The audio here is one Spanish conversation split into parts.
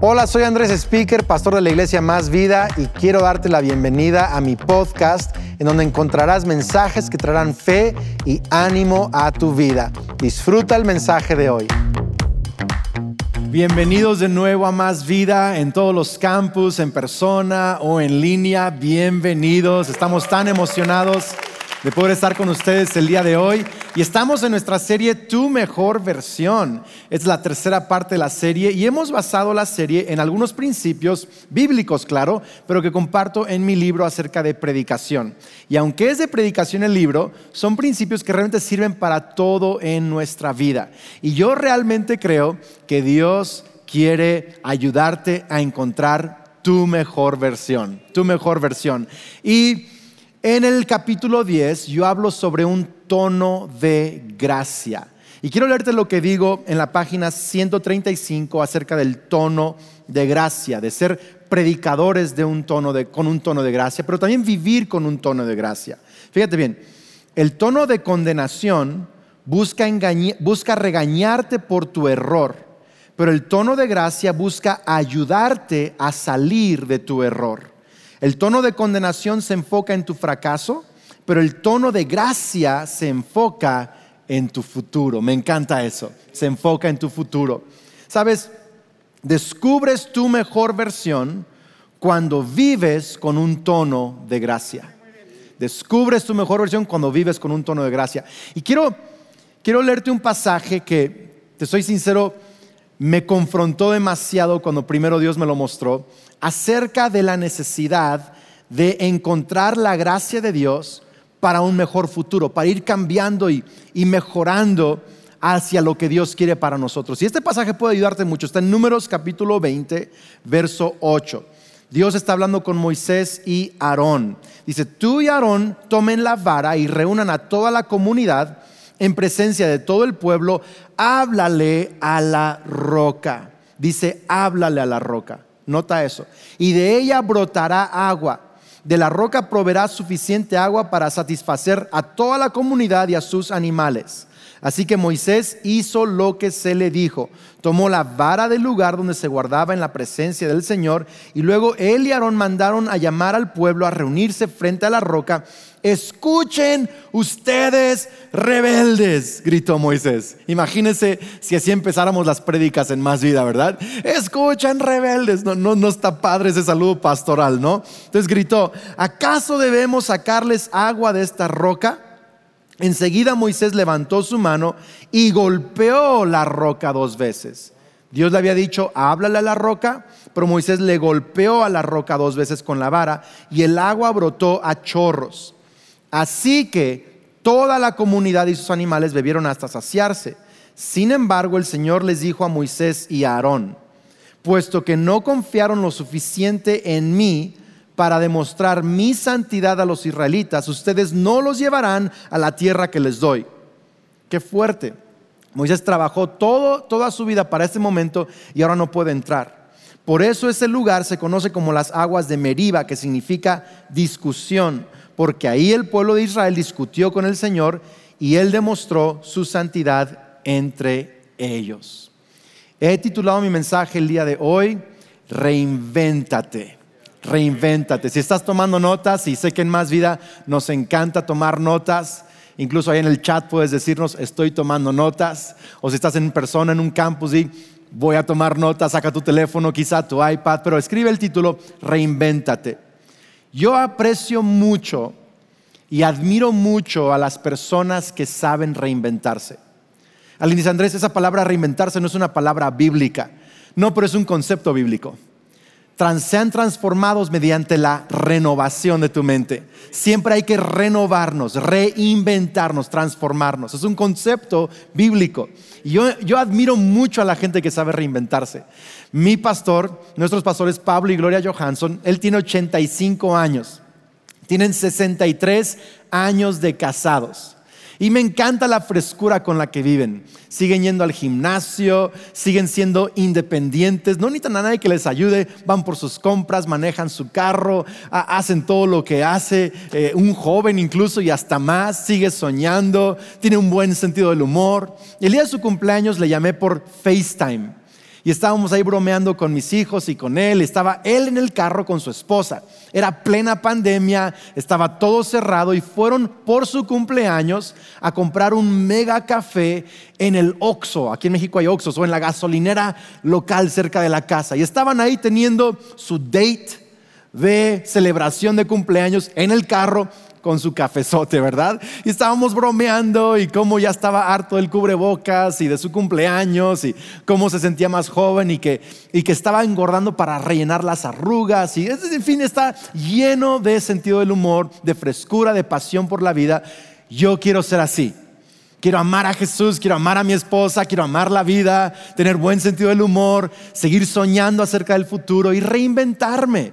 Hola, soy Andrés Speaker, pastor de la iglesia Más Vida y quiero darte la bienvenida a mi podcast en donde encontrarás mensajes que traerán fe y ánimo a tu vida. Disfruta el mensaje de hoy. Bienvenidos de nuevo a Más Vida en todos los campus, en persona o en línea. Bienvenidos. Estamos tan emocionados de poder estar con ustedes el día de hoy. Y estamos en nuestra serie Tu mejor versión. Es la tercera parte de la serie y hemos basado la serie en algunos principios bíblicos, claro, pero que comparto en mi libro acerca de predicación. Y aunque es de predicación el libro, son principios que realmente sirven para todo en nuestra vida. Y yo realmente creo que Dios quiere ayudarte a encontrar tu mejor versión, tu mejor versión. Y en el capítulo 10 yo hablo sobre un tono de gracia. Y quiero leerte lo que digo en la página 135 acerca del tono de gracia, de ser predicadores de un tono de, con un tono de gracia, pero también vivir con un tono de gracia. Fíjate bien, el tono de condenación busca, busca regañarte por tu error, pero el tono de gracia busca ayudarte a salir de tu error. El tono de condenación se enfoca en tu fracaso, pero el tono de gracia se enfoca en tu futuro. Me encanta eso, se enfoca en tu futuro. Sabes, descubres tu mejor versión cuando vives con un tono de gracia. Descubres tu mejor versión cuando vives con un tono de gracia. Y quiero, quiero leerte un pasaje que, te soy sincero, me confrontó demasiado cuando primero Dios me lo mostró, acerca de la necesidad de encontrar la gracia de Dios para un mejor futuro, para ir cambiando y, mejorando hacia lo que Dios quiere para nosotros. Y este pasaje puede ayudarte mucho. Está en Números capítulo 20, verso 8. Dios está hablando con Moisés y Aarón. Dice, tú y Aarón tomen la vara y reúnan a toda la comunidad en presencia de todo el pueblo. Háblale a la roca. Dice, háblale a la roca. Nota eso. Y de ella brotará agua de la roca proveerá suficiente agua para satisfacer a toda la comunidad y a sus animales. Así que Moisés hizo lo que se le dijo. Tomó la vara del lugar donde se guardaba en la presencia del Señor y luego él y Aarón mandaron a llamar al pueblo a reunirse frente a la roca Escuchen ustedes rebeldes, gritó Moisés. Imagínense si así empezáramos las prédicas en más vida, ¿verdad? Escuchen rebeldes. No, no, no está padre ese saludo pastoral, ¿no? Entonces gritó, ¿acaso debemos sacarles agua de esta roca? Enseguida Moisés levantó su mano y golpeó la roca dos veces. Dios le había dicho, háblale a la roca, pero Moisés le golpeó a la roca dos veces con la vara y el agua brotó a chorros. Así que toda la comunidad y sus animales bebieron hasta saciarse. Sin embargo, el Señor les dijo a Moisés y a Aarón, puesto que no confiaron lo suficiente en mí para demostrar mi santidad a los israelitas, ustedes no los llevarán a la tierra que les doy. Qué fuerte. Moisés trabajó todo, toda su vida para este momento y ahora no puede entrar. Por eso ese lugar se conoce como las aguas de Meriba, que significa discusión porque ahí el pueblo de Israel discutió con el Señor y Él demostró su santidad entre ellos. He titulado mi mensaje el día de hoy, Reinvéntate. Reinvéntate. Si estás tomando notas, y sé que en Más Vida nos encanta tomar notas, incluso ahí en el chat puedes decirnos, estoy tomando notas, o si estás en persona en un campus y voy a tomar notas, saca tu teléfono, quizá tu iPad, pero escribe el título, Reinvéntate. Yo aprecio mucho y admiro mucho a las personas que saben reinventarse. Alguien dice, Andrés, esa palabra reinventarse no es una palabra bíblica. No, pero es un concepto bíblico sean transformados mediante la renovación de tu mente. Siempre hay que renovarnos, reinventarnos, transformarnos. Es un concepto bíblico. Y yo, yo admiro mucho a la gente que sabe reinventarse. Mi pastor, nuestros pastores Pablo y Gloria Johansson, él tiene 85 años. Tienen 63 años de casados. Y me encanta la frescura con la que viven. Siguen yendo al gimnasio, siguen siendo independientes, no necesitan a nadie que les ayude, van por sus compras, manejan su carro, hacen todo lo que hace eh, un joven incluso y hasta más, sigue soñando, tiene un buen sentido del humor. El día de su cumpleaños le llamé por FaceTime. Y estábamos ahí bromeando con mis hijos y con él. Estaba él en el carro con su esposa. Era plena pandemia, estaba todo cerrado y fueron por su cumpleaños a comprar un mega café en el Oxxo. Aquí en México hay Oxxos o en la gasolinera local cerca de la casa. Y estaban ahí teniendo su date de celebración de cumpleaños en el carro con su cafezote, ¿verdad? Y estábamos bromeando y cómo ya estaba harto del cubrebocas y de su cumpleaños y cómo se sentía más joven y que, y que estaba engordando para rellenar las arrugas y en fin, está lleno de sentido del humor, de frescura, de pasión por la vida. Yo quiero ser así. Quiero amar a Jesús, quiero amar a mi esposa, quiero amar la vida, tener buen sentido del humor, seguir soñando acerca del futuro y reinventarme.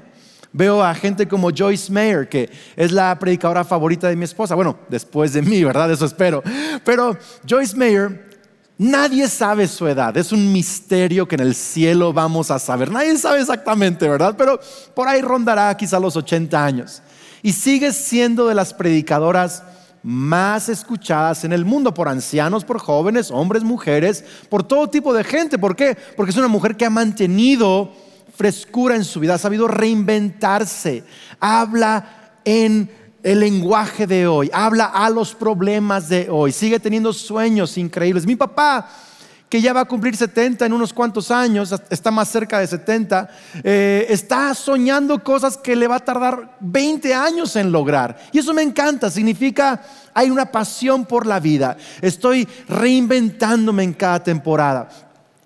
Veo a gente como Joyce Mayer, que es la predicadora favorita de mi esposa. Bueno, después de mí, ¿verdad? Eso espero. Pero Joyce Mayer, nadie sabe su edad. Es un misterio que en el cielo vamos a saber. Nadie sabe exactamente, ¿verdad? Pero por ahí rondará quizá los 80 años. Y sigue siendo de las predicadoras más escuchadas en el mundo por ancianos, por jóvenes, hombres, mujeres, por todo tipo de gente. ¿Por qué? Porque es una mujer que ha mantenido frescura en su vida, ha sabido reinventarse, habla en el lenguaje de hoy, habla a los problemas de hoy, sigue teniendo sueños increíbles. Mi papá, que ya va a cumplir 70 en unos cuantos años, está más cerca de 70, eh, está soñando cosas que le va a tardar 20 años en lograr. Y eso me encanta, significa hay una pasión por la vida. Estoy reinventándome en cada temporada.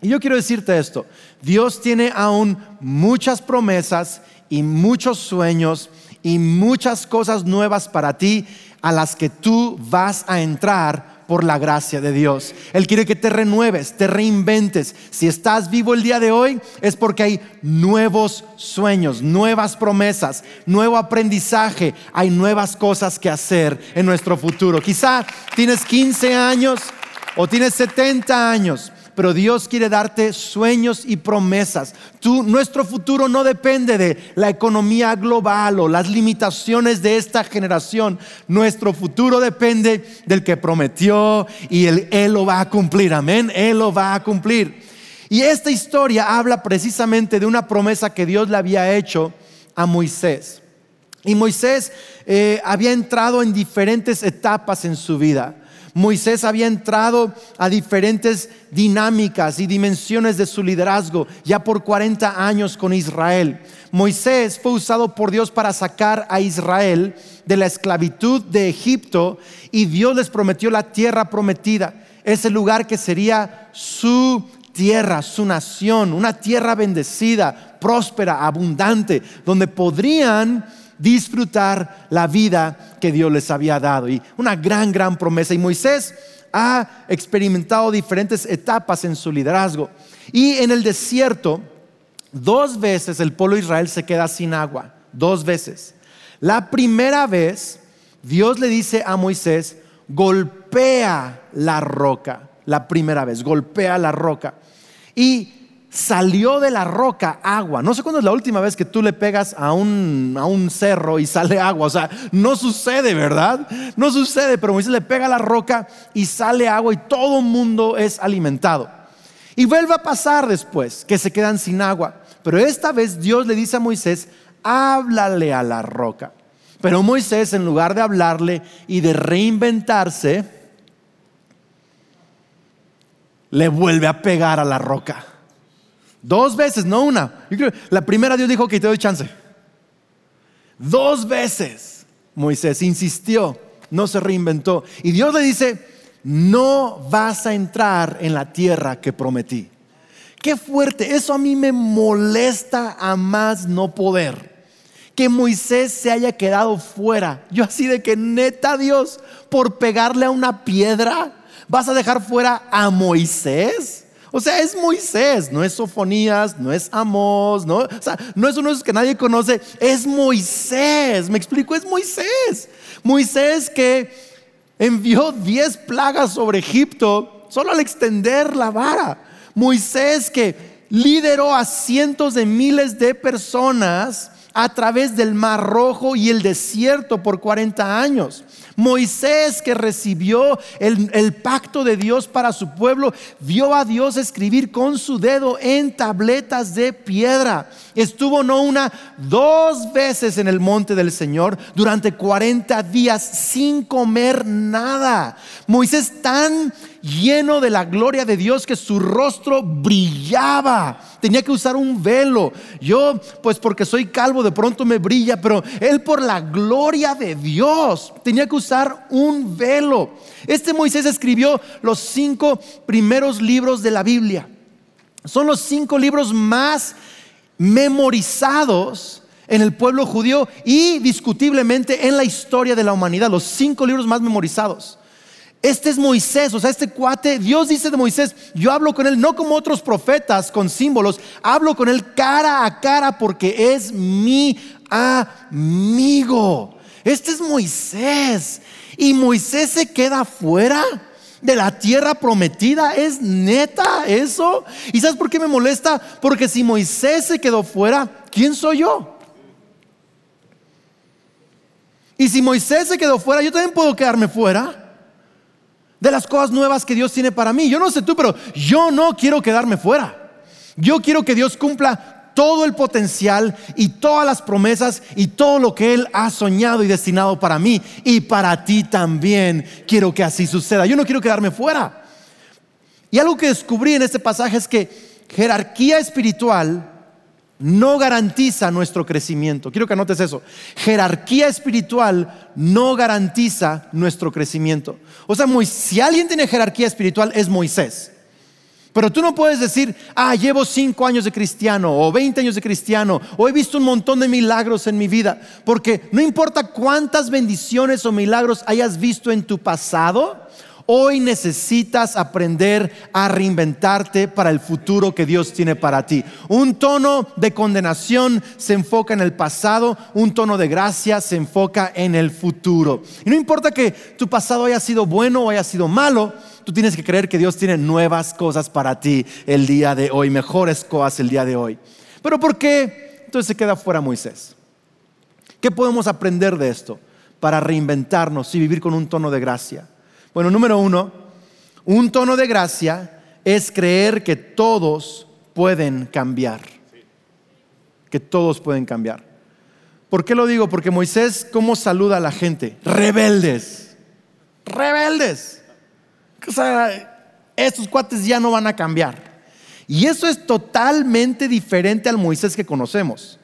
Y yo quiero decirte esto, Dios tiene aún muchas promesas y muchos sueños y muchas cosas nuevas para ti a las que tú vas a entrar por la gracia de Dios. Él quiere que te renueves, te reinventes. Si estás vivo el día de hoy es porque hay nuevos sueños, nuevas promesas, nuevo aprendizaje, hay nuevas cosas que hacer en nuestro futuro. Quizá tienes 15 años o tienes 70 años pero Dios quiere darte sueños y promesas. Tú, nuestro futuro no depende de la economía global o las limitaciones de esta generación. Nuestro futuro depende del que prometió y Él lo va a cumplir. Amén, Él lo va a cumplir. Y esta historia habla precisamente de una promesa que Dios le había hecho a Moisés. Y Moisés eh, había entrado en diferentes etapas en su vida. Moisés había entrado a diferentes dinámicas y dimensiones de su liderazgo ya por 40 años con Israel. Moisés fue usado por Dios para sacar a Israel de la esclavitud de Egipto y Dios les prometió la tierra prometida, ese lugar que sería su tierra, su nación, una tierra bendecida, próspera, abundante, donde podrían disfrutar la vida que Dios les había dado. Y una gran, gran promesa. Y Moisés ha experimentado diferentes etapas en su liderazgo. Y en el desierto, dos veces el pueblo de Israel se queda sin agua. Dos veces. La primera vez, Dios le dice a Moisés, golpea la roca. La primera vez, golpea la roca. Y salió de la roca agua. No sé cuándo es la última vez que tú le pegas a un, a un cerro y sale agua. O sea, no sucede, ¿verdad? No sucede, pero Moisés le pega la roca y sale agua y todo el mundo es alimentado. Y vuelve a pasar después, que se quedan sin agua. Pero esta vez Dios le dice a Moisés, háblale a la roca. Pero Moisés, en lugar de hablarle y de reinventarse, le vuelve a pegar a la roca. Dos veces, no una. la primera Dios dijo que te doy chance. Dos veces Moisés insistió, no se reinventó. Y Dios le dice, no vas a entrar en la tierra que prometí. Qué fuerte, eso a mí me molesta a más no poder. Que Moisés se haya quedado fuera. Yo así de que neta Dios, por pegarle a una piedra, vas a dejar fuera a Moisés. O sea, es Moisés, no es Sofonías, no es Amós, no, o sea, no es uno de esos que nadie conoce, es Moisés. Me explico, es Moisés. Moisés que envió diez plagas sobre Egipto solo al extender la vara. Moisés que lideró a cientos de miles de personas a través del Mar Rojo y el desierto por 40 años. Moisés que recibió el, el, pacto de Dios para su pueblo, vio a Dios escribir con su dedo en tabletas de piedra. Estuvo no una, dos veces en el monte del Señor durante 40 días sin comer nada. Moisés tan lleno de la gloria de Dios que su rostro brillaba. Tenía que usar un velo. Yo, pues porque soy calvo, de pronto me brilla, pero él por la gloria de Dios tenía que usar un velo. Este Moisés escribió los cinco primeros libros de la Biblia. Son los cinco libros más memorizados en el pueblo judío y discutiblemente en la historia de la humanidad, los cinco libros más memorizados. Este es Moisés, o sea, este cuate, Dios dice de Moisés, yo hablo con él no como otros profetas con símbolos, hablo con él cara a cara porque es mi amigo. Este es Moisés. Y Moisés se queda fuera de la tierra prometida. ¿Es neta eso? ¿Y sabes por qué me molesta? Porque si Moisés se quedó fuera, ¿quién soy yo? Y si Moisés se quedó fuera, yo también puedo quedarme fuera de las cosas nuevas que Dios tiene para mí. Yo no sé tú, pero yo no quiero quedarme fuera. Yo quiero que Dios cumpla todo el potencial y todas las promesas y todo lo que Él ha soñado y destinado para mí y para ti también. Quiero que así suceda. Yo no quiero quedarme fuera. Y algo que descubrí en este pasaje es que jerarquía espiritual no garantiza nuestro crecimiento. Quiero que anotes eso. Jerarquía espiritual no garantiza nuestro crecimiento. O sea, si alguien tiene jerarquía espiritual es Moisés. Pero tú no puedes decir, ah, llevo cinco años de cristiano o 20 años de cristiano o he visto un montón de milagros en mi vida. Porque no importa cuántas bendiciones o milagros hayas visto en tu pasado, Hoy necesitas aprender a reinventarte para el futuro que Dios tiene para ti. Un tono de condenación se enfoca en el pasado, un tono de gracia se enfoca en el futuro. Y no importa que tu pasado haya sido bueno o haya sido malo, tú tienes que creer que Dios tiene nuevas cosas para ti el día de hoy, mejores cosas el día de hoy. Pero ¿por qué entonces se queda fuera Moisés? ¿Qué podemos aprender de esto para reinventarnos y vivir con un tono de gracia? Bueno, número uno, un tono de gracia es creer que todos pueden cambiar. Que todos pueden cambiar. ¿Por qué lo digo? Porque Moisés, ¿cómo saluda a la gente? Rebeldes. Rebeldes. O sea, estos cuates ya no van a cambiar. Y eso es totalmente diferente al Moisés que conocemos.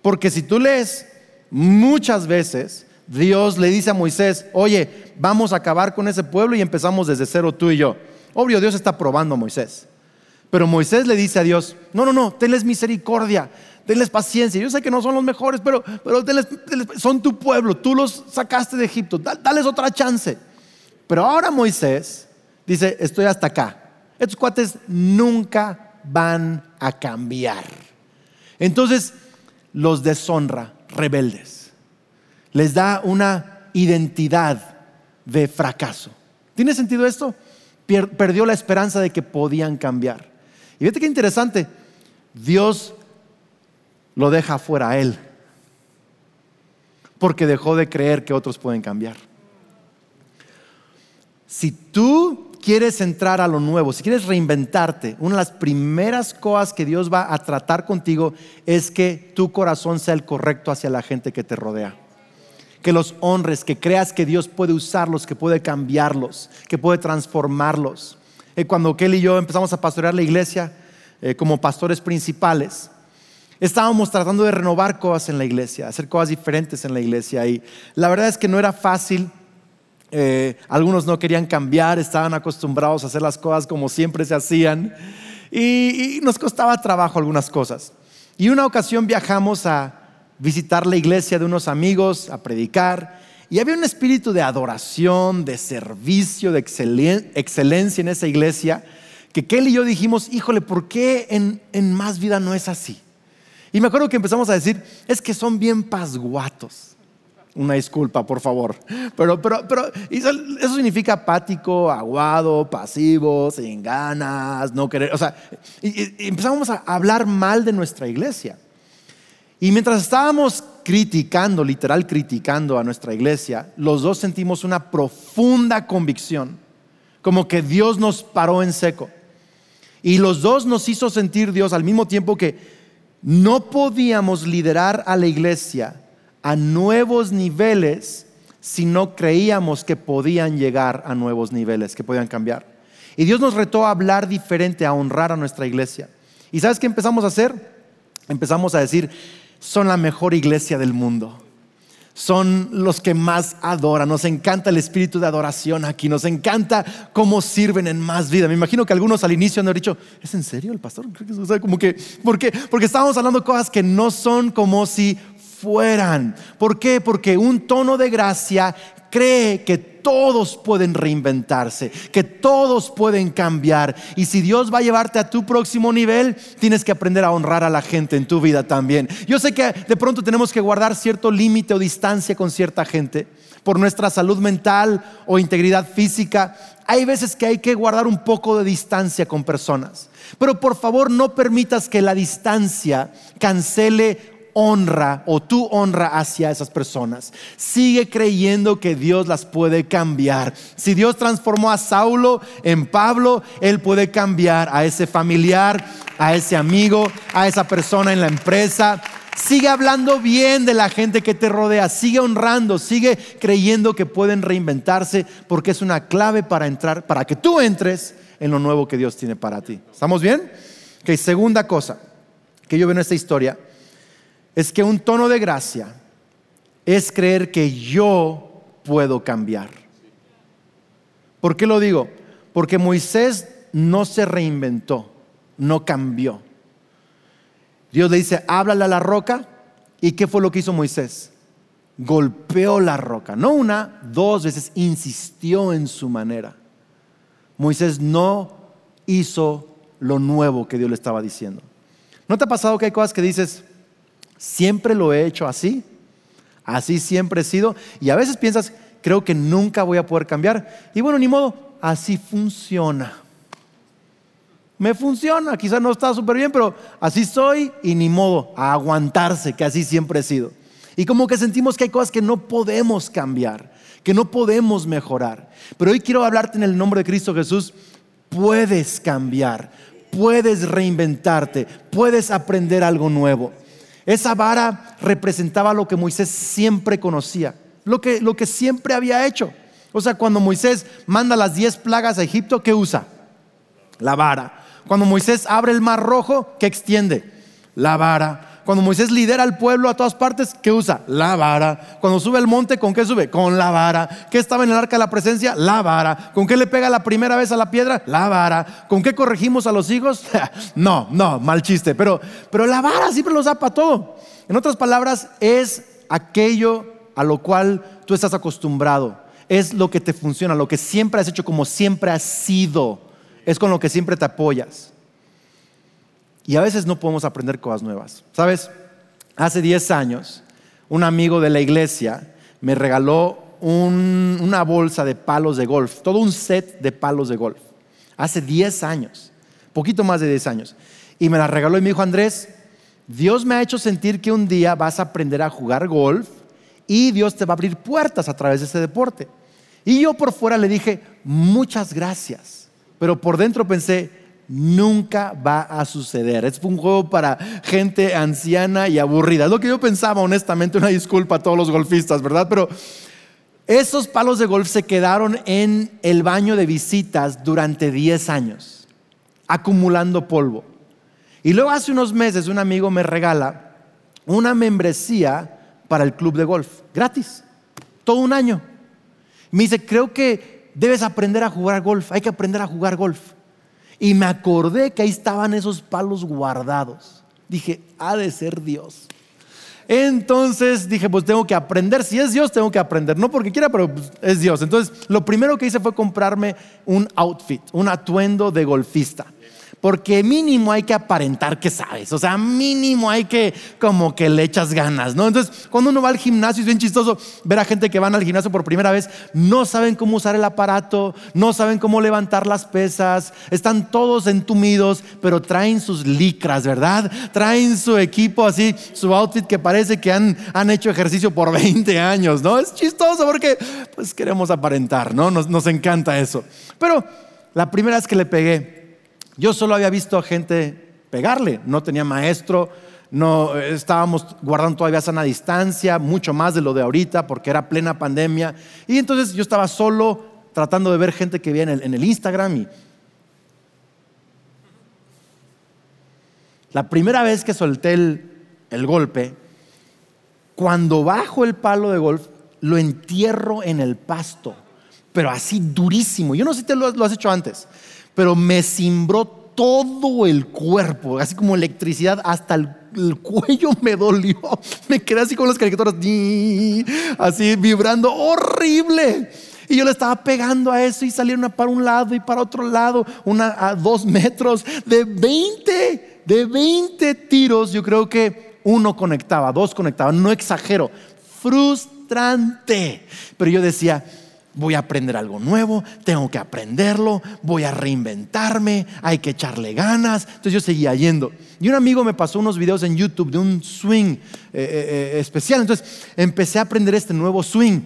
Porque si tú lees muchas veces, Dios le dice a Moisés, oye, vamos a acabar con ese pueblo y empezamos desde cero tú y yo. Obvio, Dios está probando a Moisés. Pero Moisés le dice a Dios, no, no, no, tenles misericordia, tenles paciencia. Yo sé que no son los mejores, pero, pero son tu pueblo, tú los sacaste de Egipto, dales otra chance. Pero ahora Moisés dice, estoy hasta acá. Estos cuates nunca van a cambiar. Entonces los deshonra, rebeldes les da una identidad de fracaso. ¿Tiene sentido esto? perdió la esperanza de que podían cambiar. Y fíjate qué interesante, Dios lo deja fuera a él, porque dejó de creer que otros pueden cambiar. Si tú quieres entrar a lo nuevo, si quieres reinventarte, una de las primeras cosas que Dios va a tratar contigo es que tu corazón sea el correcto hacia la gente que te rodea que los honres, que creas que Dios puede usarlos, que puede cambiarlos, que puede transformarlos. Eh, cuando Kelly y yo empezamos a pastorear la iglesia eh, como pastores principales, estábamos tratando de renovar cosas en la iglesia, hacer cosas diferentes en la iglesia. Y la verdad es que no era fácil. Eh, algunos no querían cambiar, estaban acostumbrados a hacer las cosas como siempre se hacían. Y, y nos costaba trabajo algunas cosas. Y una ocasión viajamos a, visitar la iglesia de unos amigos, a predicar, y había un espíritu de adoración, de servicio, de excelencia en esa iglesia, que Kelly y yo dijimos, híjole, ¿por qué en, más vida no es así? Y me acuerdo que empezamos a decir, es que son bien pasguatos. Una disculpa, por favor. Pero, pero, pero eso, significa apático, aguado, pasivo, sin ganas, no querer. O sea, empezamos a hablar mal de nuestra iglesia. Y mientras estábamos criticando, literal criticando a nuestra iglesia, los dos sentimos una profunda convicción, como que Dios nos paró en seco. Y los dos nos hizo sentir Dios al mismo tiempo que no podíamos liderar a la iglesia a nuevos niveles si no creíamos que podían llegar a nuevos niveles, que podían cambiar. Y Dios nos retó a hablar diferente, a honrar a nuestra iglesia. ¿Y sabes qué empezamos a hacer? Empezamos a decir, son la mejor iglesia del mundo. Son los que más adoran. Nos encanta el espíritu de adoración aquí. Nos encanta cómo sirven en más vida. Me imagino que algunos al inicio han dicho, ¿es en serio el pastor? como que, ¿Por qué? Porque estábamos hablando cosas que no son como si fueran. ¿Por qué? Porque un tono de gracia cree que todos pueden reinventarse, que todos pueden cambiar. Y si Dios va a llevarte a tu próximo nivel, tienes que aprender a honrar a la gente en tu vida también. Yo sé que de pronto tenemos que guardar cierto límite o distancia con cierta gente por nuestra salud mental o integridad física. Hay veces que hay que guardar un poco de distancia con personas. Pero por favor no permitas que la distancia cancele honra o tu honra hacia esas personas. Sigue creyendo que Dios las puede cambiar. Si Dios transformó a Saulo en Pablo, Él puede cambiar a ese familiar, a ese amigo, a esa persona en la empresa. Sigue hablando bien de la gente que te rodea, sigue honrando, sigue creyendo que pueden reinventarse porque es una clave para entrar, para que tú entres en lo nuevo que Dios tiene para ti. ¿Estamos bien? Ok, segunda cosa que yo veo en esta historia es que un tono de gracia es creer que yo puedo cambiar. ¿Por qué lo digo? Porque Moisés no se reinventó, no cambió. Dios le dice, háblale a la roca. ¿Y qué fue lo que hizo Moisés? Golpeó la roca, no una, dos veces, insistió en su manera. Moisés no hizo lo nuevo que Dios le estaba diciendo. ¿No te ha pasado que hay cosas que dices, Siempre lo he hecho así. Así siempre he sido. Y a veces piensas, creo que nunca voy a poder cambiar. Y bueno, ni modo, así funciona. Me funciona, quizás no está súper bien, pero así soy y ni modo, a aguantarse, que así siempre he sido. Y como que sentimos que hay cosas que no podemos cambiar, que no podemos mejorar. Pero hoy quiero hablarte en el nombre de Cristo Jesús. Puedes cambiar, puedes reinventarte, puedes aprender algo nuevo. Esa vara representaba lo que Moisés siempre conocía, lo que, lo que siempre había hecho. O sea, cuando Moisés manda las diez plagas a Egipto, ¿qué usa? La vara. Cuando Moisés abre el mar rojo, ¿qué extiende? La vara. Cuando Moisés lidera al pueblo a todas partes, ¿qué usa? La vara. Cuando sube al monte, ¿con qué sube? Con la vara. ¿Qué estaba en el arca de la presencia? La vara. ¿Con qué le pega la primera vez a la piedra? La vara. ¿Con qué corregimos a los hijos? no, no, mal chiste. Pero, pero la vara siempre lo usa para todo. En otras palabras, es aquello a lo cual tú estás acostumbrado. Es lo que te funciona, lo que siempre has hecho como siempre has sido. Es con lo que siempre te apoyas. Y a veces no podemos aprender cosas nuevas. ¿Sabes? Hace 10 años, un amigo de la iglesia me regaló una bolsa de palos de golf, todo un set de palos de golf. Hace 10 años, poquito más de 10 años. Y me la regaló y me dijo, Andrés, Dios me ha hecho sentir que un día vas a aprender a jugar golf y Dios te va a abrir puertas a través de ese deporte. Y yo por fuera le dije, muchas gracias. Pero por dentro pensé, nunca va a suceder. Es un juego para gente anciana y aburrida. Es lo que yo pensaba, honestamente, una disculpa a todos los golfistas, ¿verdad? Pero esos palos de golf se quedaron en el baño de visitas durante 10 años, acumulando polvo. Y luego hace unos meses un amigo me regala una membresía para el club de golf, gratis, todo un año. Me dice, creo que debes aprender a jugar golf, hay que aprender a jugar golf. Y me acordé que ahí estaban esos palos guardados. Dije, ha de ser Dios. Entonces dije, pues tengo que aprender. Si es Dios, tengo que aprender. No porque quiera, pero pues, es Dios. Entonces lo primero que hice fue comprarme un outfit, un atuendo de golfista. Porque mínimo hay que aparentar que sabes, o sea, mínimo hay que como que le echas ganas, ¿no? Entonces, cuando uno va al gimnasio es bien chistoso ver a gente que van al gimnasio por primera vez, no saben cómo usar el aparato, no saben cómo levantar las pesas, están todos entumidos, pero traen sus licras, ¿verdad? Traen su equipo así, su outfit que parece que han, han hecho ejercicio por 20 años, ¿no? Es chistoso porque pues queremos aparentar, ¿no? Nos, nos encanta eso. Pero la primera vez que le pegué, yo solo había visto a gente pegarle, no tenía maestro, no estábamos guardando todavía sana distancia, mucho más de lo de ahorita, porque era plena pandemia. Y entonces yo estaba solo tratando de ver gente que viene en el, Instagram y la primera vez que solté el, golpe, cuando bajo el palo de golf, lo entierro en el pasto, pero así durísimo. Yo no sé si te lo has hecho antes pero me cimbró todo el cuerpo, así como electricidad, hasta el, cuello me dolió. Me quedé así con las caricaturas, así vibrando, horrible. Y yo le estaba pegando a eso y salieron para un lado y para otro lado, una a dos metros, de 20, de 20 tiros, yo creo que uno conectaba, dos conectaban, no exagero, frustrante. Pero yo decía, voy a aprender algo nuevo, tengo que aprenderlo, voy a reinventarme, hay que echarle ganas. Entonces yo seguía yendo. Y un amigo me pasó unos videos en YouTube de un swing eh, eh, eh, especial. Entonces empecé a aprender este nuevo swing.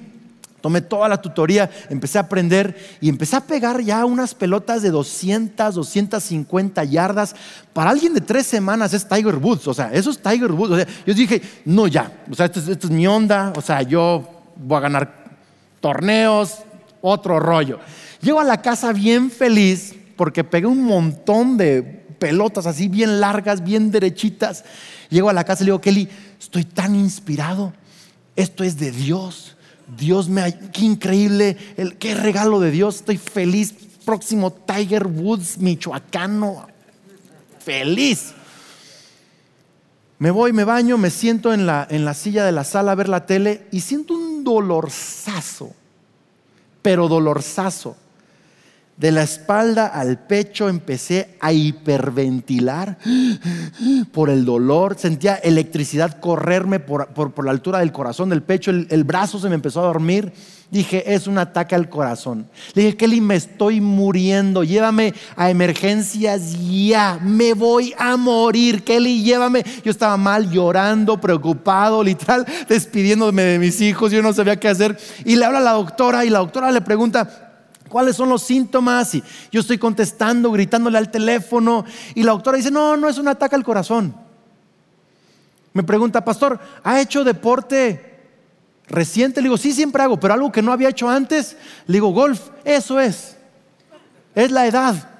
Tomé toda la tutoría, empecé a aprender y empecé a pegar ya unas pelotas de 200, 250 yardas. Para alguien de tres semanas es Tiger Woods, o sea, eso es Tiger Woods. O sea, yo dije, no, ya, o sea, esto es mi onda, o sea, yo voy a ganar torneos, otro rollo. Llego a la casa bien feliz porque pegué un montón de pelotas así bien largas, bien derechitas. Llego a la casa y le digo, Kelly, estoy tan inspirado. Esto es de Dios. Dios me... Qué increíble, qué regalo de Dios. Estoy feliz. Próximo Tiger Woods, michoacano. Feliz. Me voy, me baño, me siento en la, en la silla de la sala a ver la tele y siento un dolorzazo, pero dolorzazo. De la espalda al pecho empecé a hiperventilar por el dolor. Sentía electricidad correrme por, la altura del corazón, del pecho. el, brazo se me empezó a dormir. Dije, es un ataque al corazón. Le dije, Kelly, me estoy muriendo. Llévame a emergencias ya. Me voy a morir. Kelly, llévame. Yo estaba mal, llorando, preocupado, literal, despidiéndome de mis hijos. Yo no sabía qué hacer. Y le habla a la doctora y la doctora le pregunta, ¿Cuáles son los síntomas? Y yo estoy contestando, gritándole al teléfono. Y la doctora dice, no, no es un ataque al corazón. Me pregunta, pastor, ¿ha hecho deporte Reciente, le digo, sí, siempre hago, pero algo que no había hecho antes, le digo, golf, eso es. Es la edad.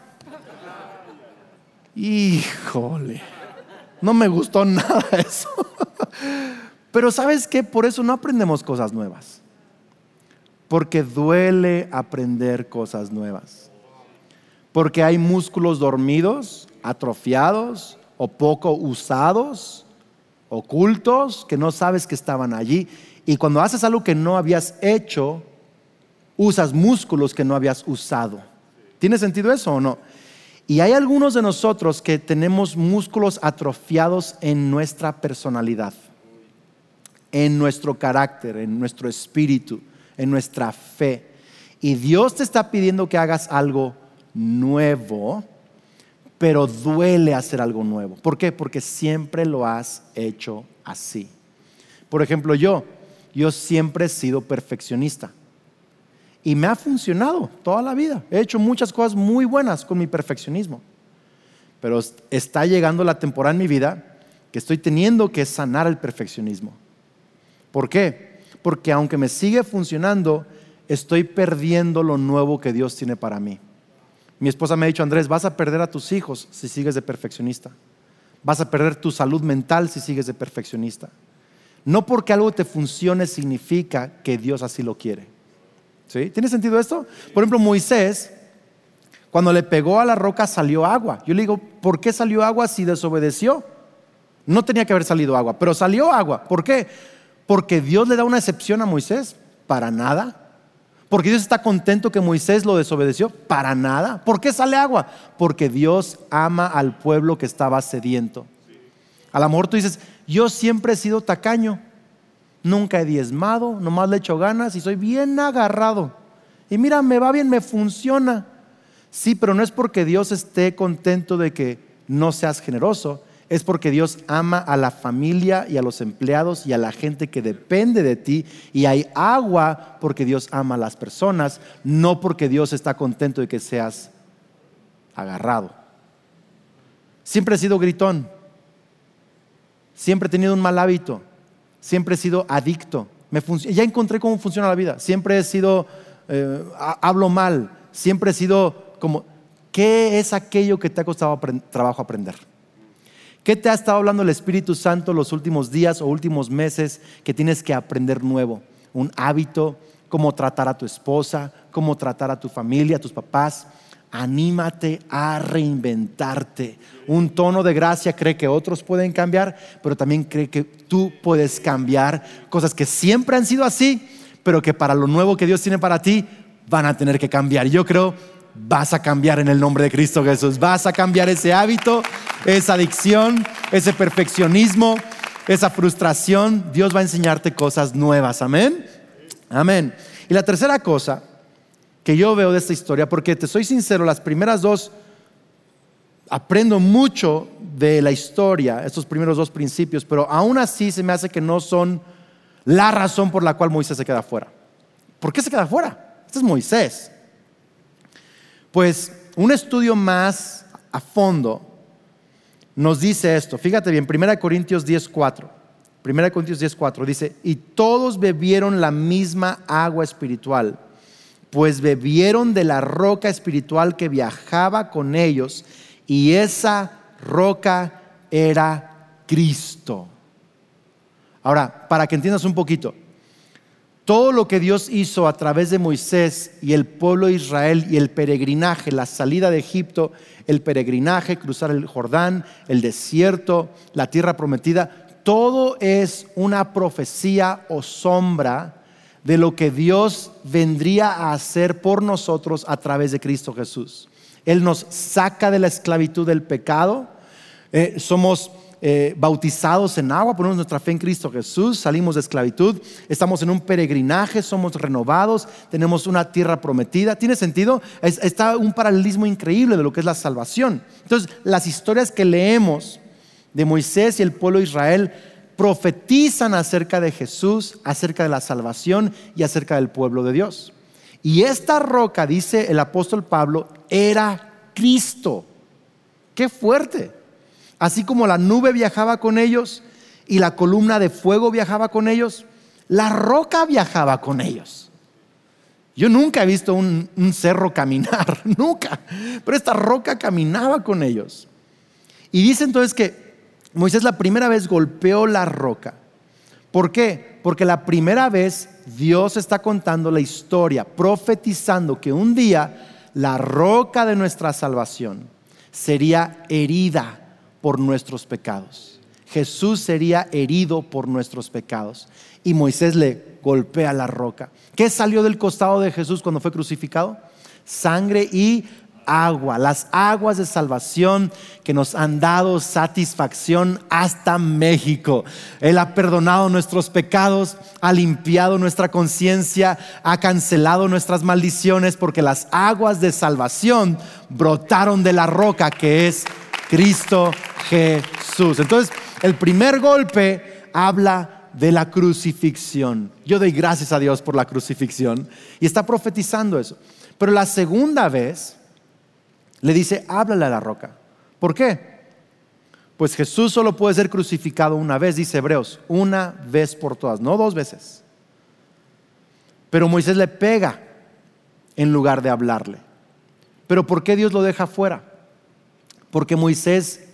Híjole, no me gustó nada eso. Pero sabes qué, por eso no aprendemos cosas nuevas. Porque duele aprender cosas nuevas. Porque hay músculos dormidos, atrofiados o poco usados, ocultos, que no sabes que estaban allí y cuando haces algo que no habías hecho, usas músculos que no habías usado. ¿Tiene sentido eso o no? Y hay algunos de nosotros que tenemos músculos atrofiados en nuestra personalidad, en nuestro carácter, en nuestro espíritu, en nuestra fe. Y Dios te está pidiendo que hagas algo nuevo, pero duele hacer algo nuevo. ¿Por qué? Porque siempre lo has hecho así. Por ejemplo, yo, yo siempre he sido perfeccionista. Y me ha funcionado toda la vida. He hecho muchas cosas muy buenas con mi perfeccionismo. Pero está llegando la temporada en mi vida que estoy teniendo que sanar el perfeccionismo. ¿Por qué? Porque aunque me sigue funcionando, estoy perdiendo lo nuevo que Dios tiene para mí. Mi esposa me ha dicho, Andrés, vas a perder a tus hijos si sigues de perfeccionista. Vas a perder tu salud mental si sigues de perfeccionista. No porque algo te funcione significa que Dios así lo quiere. ¿Sí? ¿Tiene sentido esto? Por ejemplo, Moisés, cuando le pegó a la roca salió agua. Yo le digo, ¿por qué salió agua si desobedeció? No tenía que haber salido agua, pero salió agua. ¿Por qué? Porque Dios le da una excepción a Moisés. Para nada. Porque Dios está contento que Moisés lo desobedeció. Para nada. ¿Por qué sale agua? Porque Dios ama al pueblo que estaba sediento. A lo mejor tú dices, yo siempre he sido tacaño. Nunca he diezmado, nomás le echo ganas y soy bien agarrado. Y mira, me va bien, me funciona. Sí, pero no es porque Dios esté contento de que no seas generoso, es porque Dios ama a la familia y a los empleados y a la gente que depende de ti. Y hay agua porque Dios ama a las personas, no porque Dios está contento de que seas agarrado. Siempre he sido gritón, siempre he tenido un mal hábito, siempre he sido adicto. ya encontré cómo funciona la vida. Siempre he sido, eh, hablo mal, siempre he sido como, ¿qué es aquello que te ha costado trabajo aprender? ¿Qué te ha estado hablando el Espíritu Santo los últimos días o últimos meses que tienes que aprender nuevo? Un hábito, cómo tratar a tu esposa, cómo tratar a tu familia, a tus papás. Anímate a reinventarte. Un tono de gracia cree que otros pueden cambiar, pero también cree que tú puedes cambiar cosas que siempre han sido así, pero que para lo nuevo que Dios tiene para ti van a tener que cambiar. Yo creo vas a cambiar en el nombre de Cristo Jesús. Vas a cambiar ese hábito, esa adicción, ese perfeccionismo, esa frustración. Dios va a enseñarte cosas nuevas. Amén. Amén. Y la tercera cosa que yo veo de esta historia, porque te soy sincero, las primeras dos aprendo mucho de la historia, estos primeros dos principios, pero aún así se me hace que no son la razón por la cual Moisés se queda fuera. ¿Por qué se queda fuera? Este es Moisés. Pues un estudio más a fondo nos dice esto. Fíjate bien, 1 Corintios 10:4. 1 Corintios 10:4 dice, "Y todos bebieron la misma agua espiritual, pues bebieron de la roca espiritual que viajaba con ellos, y esa roca era Cristo." Ahora, para que entiendas un poquito, todo lo que Dios hizo a través de Moisés y el pueblo de Israel y el peregrinaje, la salida de Egipto, el peregrinaje, cruzar el Jordán, el desierto, la tierra prometida, todo es una profecía o sombra de lo que Dios vendría a hacer por nosotros a través de Cristo Jesús. Él nos saca de la esclavitud del pecado, eh, somos eh, bautizados en agua, ponemos nuestra fe en Cristo Jesús, salimos de esclavitud, estamos en un peregrinaje, somos renovados, tenemos una tierra prometida. ¿Tiene sentido? está un paralelismo increíble de lo que es la salvación. Entonces, las historias que leemos de Moisés y el pueblo de Israel profetizan acerca de Jesús, acerca de la salvación y acerca del pueblo de Dios. Y esta roca, dice el apóstol Pablo, era Cristo. Qué fuerte. Así como la nube viajaba con ellos y la columna de fuego viajaba con ellos, la roca viajaba con ellos. Yo nunca he visto un, cerro caminar, nunca, pero esta roca caminaba con ellos. Y dice entonces que Moisés la primera vez golpeó la roca. ¿Por qué? Porque la primera vez Dios está contando la historia, profetizando que un día la roca de nuestra salvación sería herida por nuestros pecados. Jesús sería herido por nuestros pecados. Y Moisés le golpea la roca. ¿Qué salió del costado de Jesús cuando fue crucificado? Sangre y agua, las aguas de salvación que nos han dado satisfacción hasta México. Él ha perdonado nuestros pecados, ha limpiado nuestra conciencia, ha cancelado nuestras maldiciones porque las aguas de salvación brotaron de la roca que es Cristo Jesús. Entonces, el primer golpe habla de la crucifixión. Yo doy gracias a Dios por la crucifixión y está profetizando eso. Pero la segunda vez le dice, háblale a la roca. ¿Por qué? Pues Jesús solo puede ser crucificado una vez, dice Hebreos, una vez por todas, no dos veces. Pero Moisés le pega en lugar de hablarle. Pero ¿por qué Dios lo deja fuera? Porque Moisés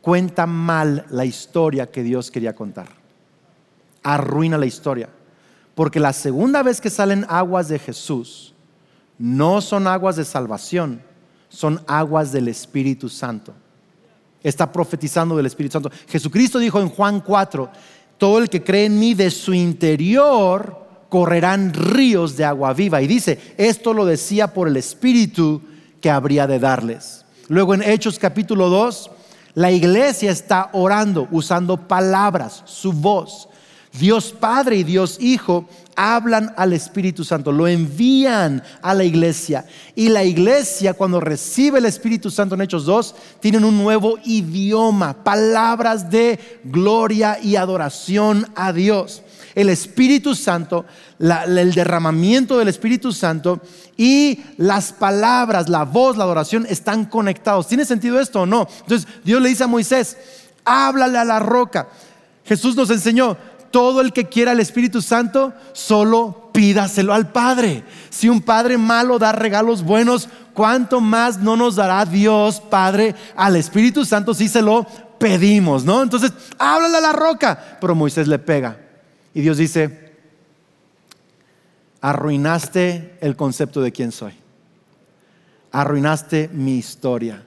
cuenta mal la historia que Dios quería contar. Arruina la historia. Porque la segunda vez que salen aguas de Jesús, no son aguas de salvación, son aguas del Espíritu Santo. Está profetizando del Espíritu Santo. Jesucristo dijo en Juan 4, todo el que cree en mí de su interior correrán ríos de agua viva. Y dice, esto lo decía por el Espíritu que habría de darles. Luego en Hechos capítulo 2, la iglesia está orando usando palabras, su voz. Dios Padre y Dios Hijo hablan al Espíritu Santo, lo envían a la iglesia. Y la iglesia cuando recibe el Espíritu Santo en Hechos 2, tienen un nuevo idioma, palabras de gloria y adoración a Dios. El Espíritu Santo, el derramamiento del Espíritu Santo y las palabras, la voz, la adoración están conectados. ¿Tiene sentido esto o no? Entonces Dios le dice a Moisés, háblale a la roca. Jesús nos enseñó, todo el que quiera el Espíritu Santo, solo pídaselo al Padre. Si un Padre malo da regalos buenos, ¿cuánto más no nos dará Dios Padre al Espíritu Santo si se lo pedimos, ¿no? Entonces, háblale a la roca. Pero Moisés le pega. Y Dios dice, arruinaste el concepto de quién soy. Arruinaste mi historia.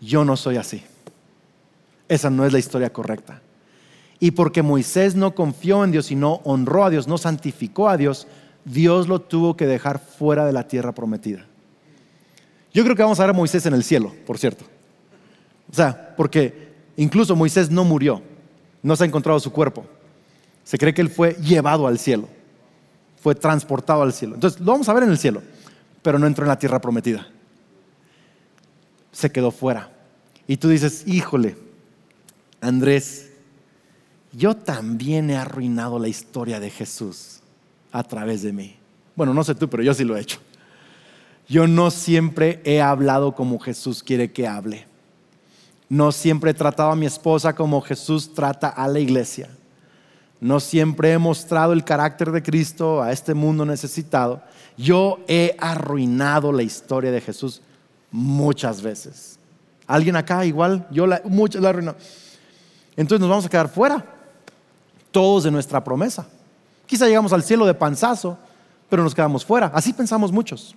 Yo no soy así. Esa no es la historia correcta. Y porque Moisés no confió en Dios y no honró a Dios, no santificó a Dios, Dios lo tuvo que dejar fuera de la tierra prometida. Yo creo que vamos a ver a Moisés en el cielo, por cierto. O sea, porque incluso Moisés no murió, no se ha encontrado su cuerpo. Se cree que él fue llevado al cielo, fue transportado al cielo. Entonces, lo vamos a ver en el cielo, pero no entró en la tierra prometida. Se quedó fuera. Y tú dices, híjole, Andrés, yo también he arruinado la historia de Jesús a través de mí. Bueno, no sé tú, pero yo sí lo he hecho. Yo no siempre he hablado como Jesús quiere que hable. No siempre he tratado a mi esposa como Jesús trata a la iglesia. No siempre he mostrado el carácter de Cristo a este mundo necesitado. Yo he arruinado la historia de Jesús muchas veces. ¿Alguien acá igual? Yo la, he arruinado. Entonces nos vamos a quedar fuera todos de nuestra promesa. Quizá llegamos al cielo de panzazo, pero nos quedamos fuera. Así pensamos muchos.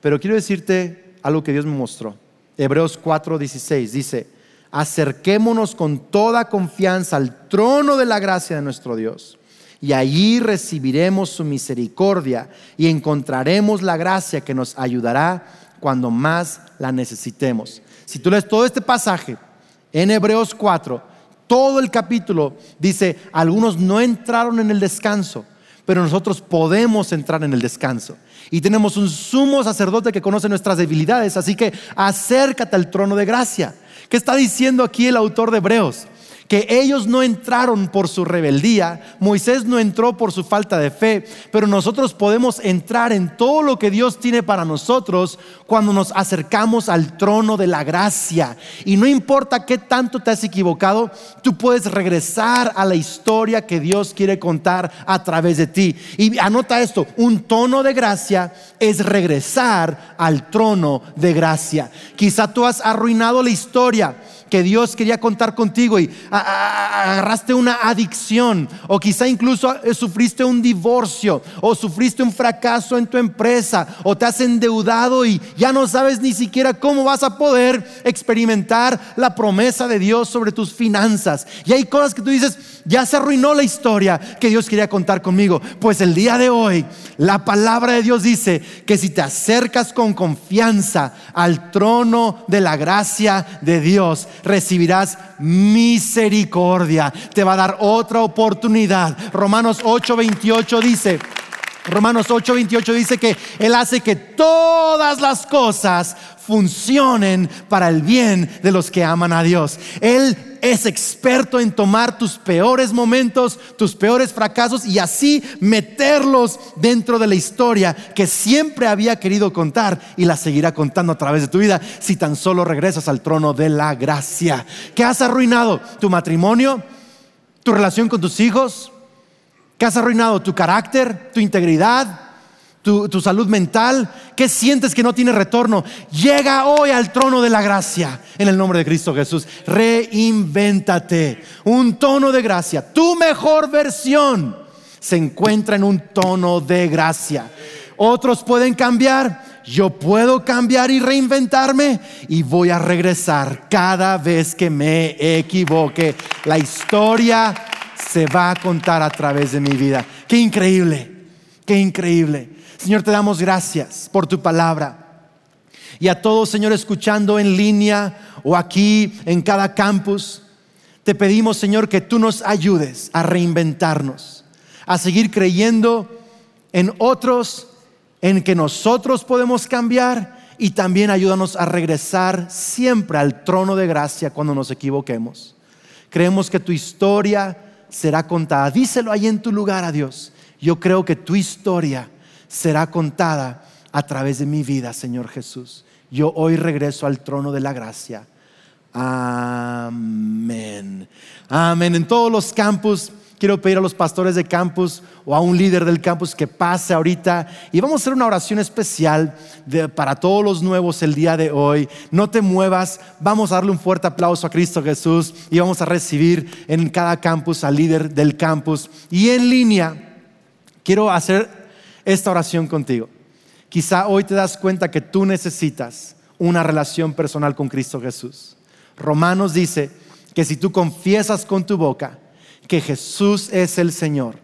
Pero quiero decirte algo que Dios me mostró. Hebreos 4:16 dice, acerquémonos con toda confianza al trono de la gracia de nuestro Dios. Y allí recibiremos su misericordia y encontraremos la gracia que nos ayudará cuando más la necesitemos. Si tú lees todo este pasaje en Hebreos 4, todo el capítulo dice, algunos no entraron en el descanso, pero nosotros podemos entrar en el descanso. Y tenemos un sumo sacerdote que conoce nuestras debilidades, así que acércate al trono de gracia. ¿Qué está diciendo aquí el autor de Hebreos? Que ellos no entraron por su rebeldía, Moisés no entró por su falta de fe, pero nosotros podemos entrar en todo lo que Dios tiene para nosotros cuando nos acercamos al trono de la gracia. Y no importa qué tanto te has equivocado, tú puedes regresar a la historia que Dios quiere contar a través de ti. Y anota esto, un tono de gracia es regresar al trono de gracia. Quizá tú has arruinado la historia que Dios quería contar contigo y agarraste una adicción o quizá incluso eh, sufriste un divorcio o sufriste un fracaso en tu empresa o te has endeudado y ya no sabes ni siquiera cómo vas a poder experimentar la promesa de Dios sobre tus finanzas. Y hay cosas que tú dices, ya se arruinó la historia que Dios quería contar conmigo. Pues el día de hoy la palabra de Dios dice que si te acercas con confianza al trono de la gracia de Dios, recibirás misericordia. Te va a dar otra oportunidad. Romanos 8:28 dice, Romanos 8:28 dice que Él hace que todas las cosas funcionen para el bien de los que aman a Dios. Él es experto en tomar tus peores momentos, tus peores fracasos y así meterlos dentro de la historia que siempre había querido contar y la seguirá contando a través de tu vida si tan solo regresas al trono de la gracia. ¿Qué has arruinado? ¿Tu matrimonio? ¿Tu relación con tus hijos? ¿Qué has arruinado? ¿Tu carácter? ¿Tu integridad? tu, salud mental, ¿qué sientes que no tiene retorno? Llega hoy al trono de la gracia en el nombre de Cristo Jesús. Reinvéntate. Un tono de gracia. Tu mejor versión se encuentra en un tono de gracia. Otros pueden cambiar. Yo puedo cambiar y reinventarme y voy a regresar cada vez que me equivoque. La historia se va a contar a través de mi vida. Qué increíble, qué increíble. Señor, te damos gracias por tu palabra. Y a todos, Señor, escuchando en línea o aquí en cada campus, te pedimos, Señor, que tú nos ayudes a reinventarnos, a seguir creyendo en otros, en que nosotros podemos cambiar y también ayúdanos a regresar siempre al trono de gracia cuando nos equivoquemos. Creemos que tu historia será contada. Díselo ahí en tu lugar a Dios. Yo creo que tu historia será contada a través de mi vida, Señor Jesús. Yo hoy regreso al trono de la gracia. Amén. Amén. En todos los campus quiero pedir a los pastores de campus o a un líder del campus que pase ahorita y vamos a hacer una oración especial para todos los nuevos el día de hoy. No te muevas, vamos a darle un fuerte aplauso a Cristo Jesús y vamos a recibir en cada campus al líder del campus. Y en línea, quiero hacer esta oración contigo. Quizá hoy te das cuenta que tú necesitas una relación personal con Cristo Jesús. Romanos dice que si tú confiesas con tu boca, que Jesús es el Señor,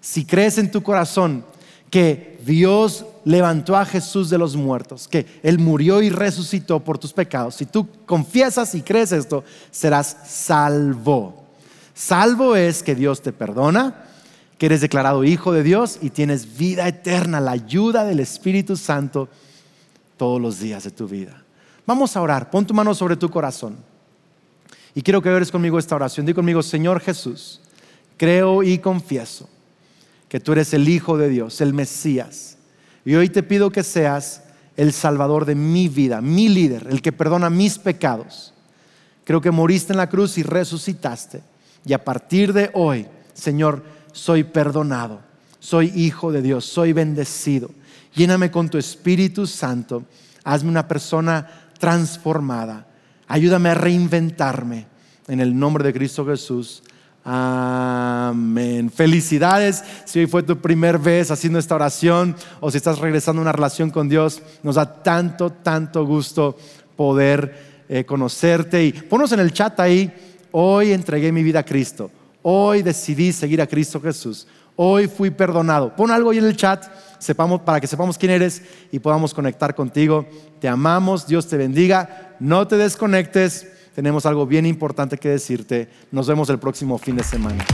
si crees en tu corazón que Dios levantó a Jesús de los muertos, que Él murió y resucitó por tus pecados, si tú confiesas y crees esto, serás salvo. Salvo es que Dios te perdona, que eres declarado hijo de Dios y tienes vida eterna, la ayuda del Espíritu Santo todos los días de tu vida. Vamos a orar, pon tu mano sobre tu corazón. Y quiero que ores conmigo esta oración. Di conmigo, Señor Jesús, creo y confieso que tú eres el Hijo de Dios, el Mesías. Y hoy te pido que seas el Salvador de mi vida, mi líder, el que perdona mis pecados. Creo que moriste en la cruz y resucitaste. Y a partir de hoy, Señor, soy perdonado, soy hijo de Dios, soy bendecido. Lléname con tu Espíritu Santo. Hazme una persona transformada. Ayúdame a reinventarme. En el nombre de Cristo Jesús. Amén. Felicidades si hoy fue tu primer vez haciendo esta oración o si estás regresando a una relación con Dios. Nos da tanto, tanto gusto poder eh, conocerte. Y ponos en el chat ahí, hoy entregué mi vida a Cristo. Hoy decidí seguir a Cristo Jesús. Hoy fui perdonado. Pon algo ahí en el chat sepamos, para que sepamos quién eres y podamos conectar contigo. Te amamos, Dios te bendiga. No te desconectes tenemos algo bien importante que decirte. Nos vemos el próximo fin de semana.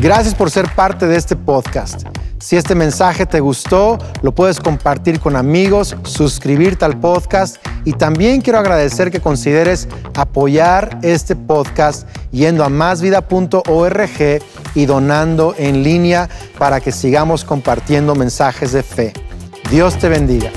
Gracias por ser parte de este podcast. Si este mensaje te gustó, lo puedes compartir con amigos, suscribirte al podcast y también quiero agradecer que consideres apoyar este podcast yendo a másvida.org y donando en línea para que sigamos compartiendo mensajes de fe. Dios te bendiga.